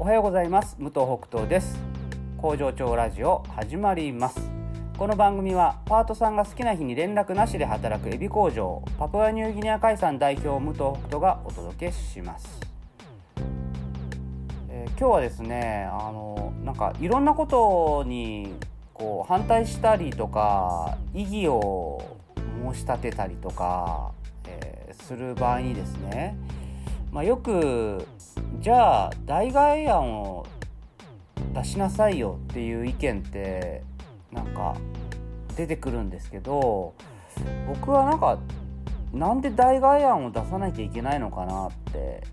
おはようございます。武藤北斗です。工場長ラジオ始まります。この番組はパートさんが好きな日に連絡なしで働くエビ工場パプアニューギニア海産代表武藤北斗がお届けします、えー、今日はですねあのなんかいろんなことにこう反対したりとか異議を申し立てたりとか、えー、する場合にですね、まあ、よくじゃあ代替案を出しなさいよっていう意見ってなんか出てくるんですけど僕はなんかなんで代替案を出さなきゃいけないのかなって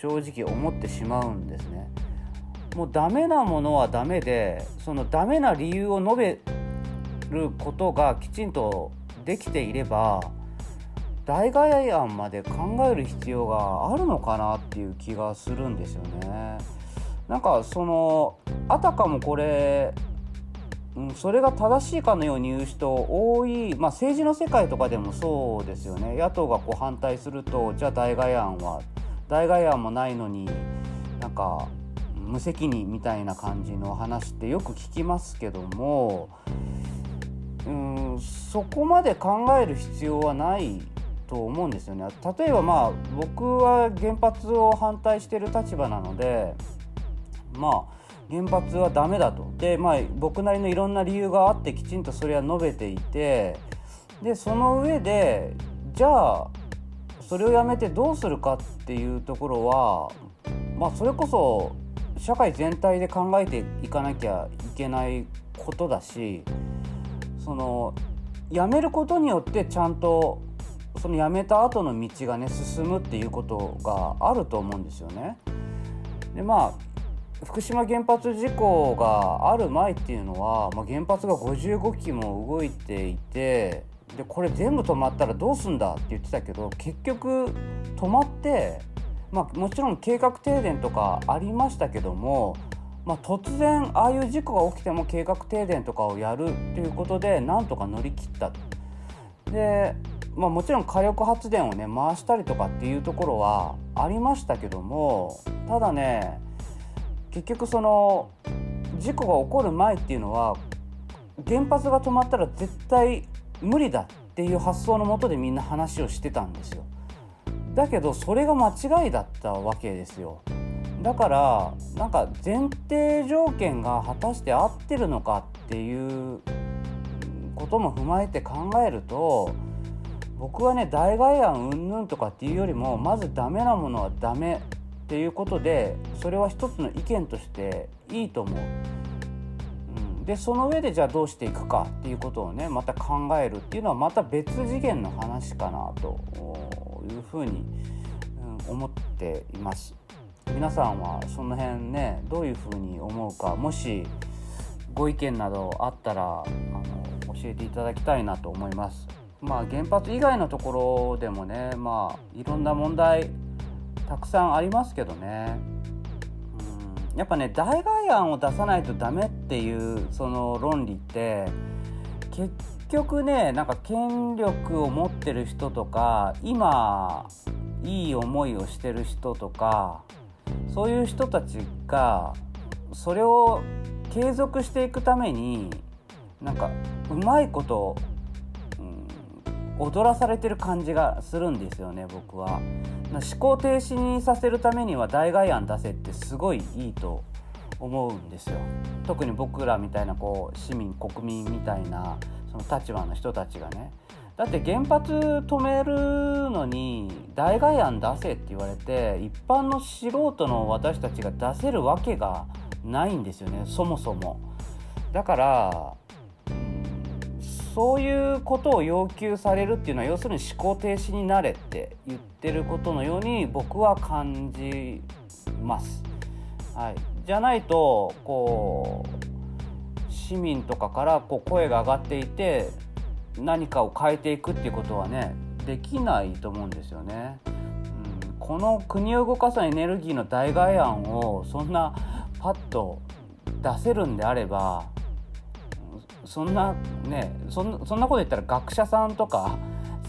正直思ってしまうんですね。もうダメなものはダメでそのダメな理由を述べることがきちんとできていれば代替案まで考える必要があるのかなっていう気がするんですよね。なんかそのあたかもこれ、うん、それが正しいかのように言う人多い、まあ、政治の世界とかでもそうですよね野党がこう反対するとじゃあ代替案は代替案もないのになんか無責任みたいな感じの話ってよく聞きますけどもうんそこまで考える必要はないと思うんですよね。例えばまあ僕は原発を反対してる立場なのでまあ原発はダメだと。でまあ僕なりのいろんな理由があってきちんとそれは述べていてでその上でじゃあそれをやめてどうするかっていうところはまあそれこそ社会全体で考えていかなきゃいけないことだしその辞めることによってちゃんとその辞めた後の道がね進むっていうことがあると思うんですよね。でまあ福島原発事故がある前っていうのは、まあ、原発が55基も動いていてでこれ全部止まったらどうすんだって言ってたけど結局止まって、まあ、もちろん計画停電とかありましたけども、まあ、突然ああいう事故が起きても計画停電とかをやるっていうことでなんとか乗り切った。でまあ、もちろん火力発電をね回したりとかっていうところはありましたけどもただね結局その事故が起こる前っていうのは原発が止まったら絶対無理だっていう発想のもとでみんな話をしてたんですよ。だけどそれが間違いだったわけですよ。だからなんか前提条件が果たして合ってるのかっていうことも踏まえて考えると僕はね代替案うんぬんとかっていうよりもまずダメなものはダメっていうことでそれは一つの意見としていいと思う。うん、でその上でじゃあどうしていくかっていうことをねまた考えるっていうのはまた別次元の話かなというふうに、思っています。皆さんはその辺ねどういうふうに思うかもしご意見などあったらあの教えていただきたいなと思います。まあ、原発以外のところでもね、まあ、いろんな問題たくさんありますけどね、うん、やっぱね代替案を出さないとダメっていうその論理って結局ねなんか権力を持ってる人とか今いい思いをしてる人とかそういう人たちがそれを継続していくためになんかうまいこと踊らされてる感じがするんですよね僕は。思考停止にさせるためには代替案出せってすごいいいと思うんですよ。特に僕らみたいなこう市民国民みたいなその立場の人たちがね。だって原発止めるのに代替案出せって言われて一般の素人の私たちが出せるわけがないんですよねそもそも。だからそういうことを要求されるっていうのは要するに思考停止になれって言ってることのように僕は感じます。はい、じゃないとこう市民とかからこう声が上がっていて何かを変えていくっていうことはねできないと思うんですよね。うん、この国を動かすエネルギーの代替案をそんなパッと出せるんであればそんなねそんなこと言ったら学者さんとか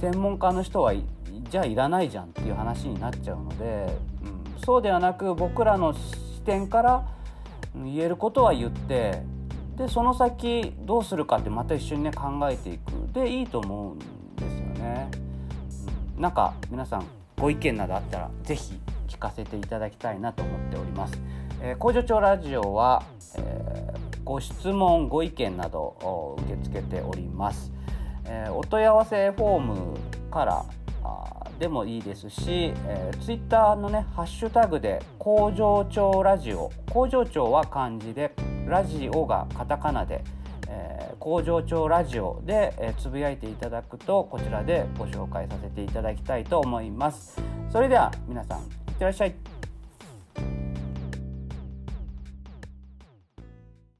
専門家の人はじゃあいらないじゃんっていう話になっちゃうので、うん、そうではなく僕らの視点から言えることは言ってでその先どうするかってまた一緒にね考えていくでいいと思うんですよね。なんか皆さんご意見などあったら是非聞かせていただきたいなと思っております。えー、工場長ラジオは、え、ご質問ご意見などを受け付けております。えー、お問い合わせフォームからでもいいですし、えー、ツイッターのねハッシュタグで工場長ラジオ。工場長は漢字でラジオがカタカナで、えー、工場長ラジオで、えー、つぶやいていただくとこちらでご紹介させていただきたいと思います。それでは皆さんいってらっしゃい。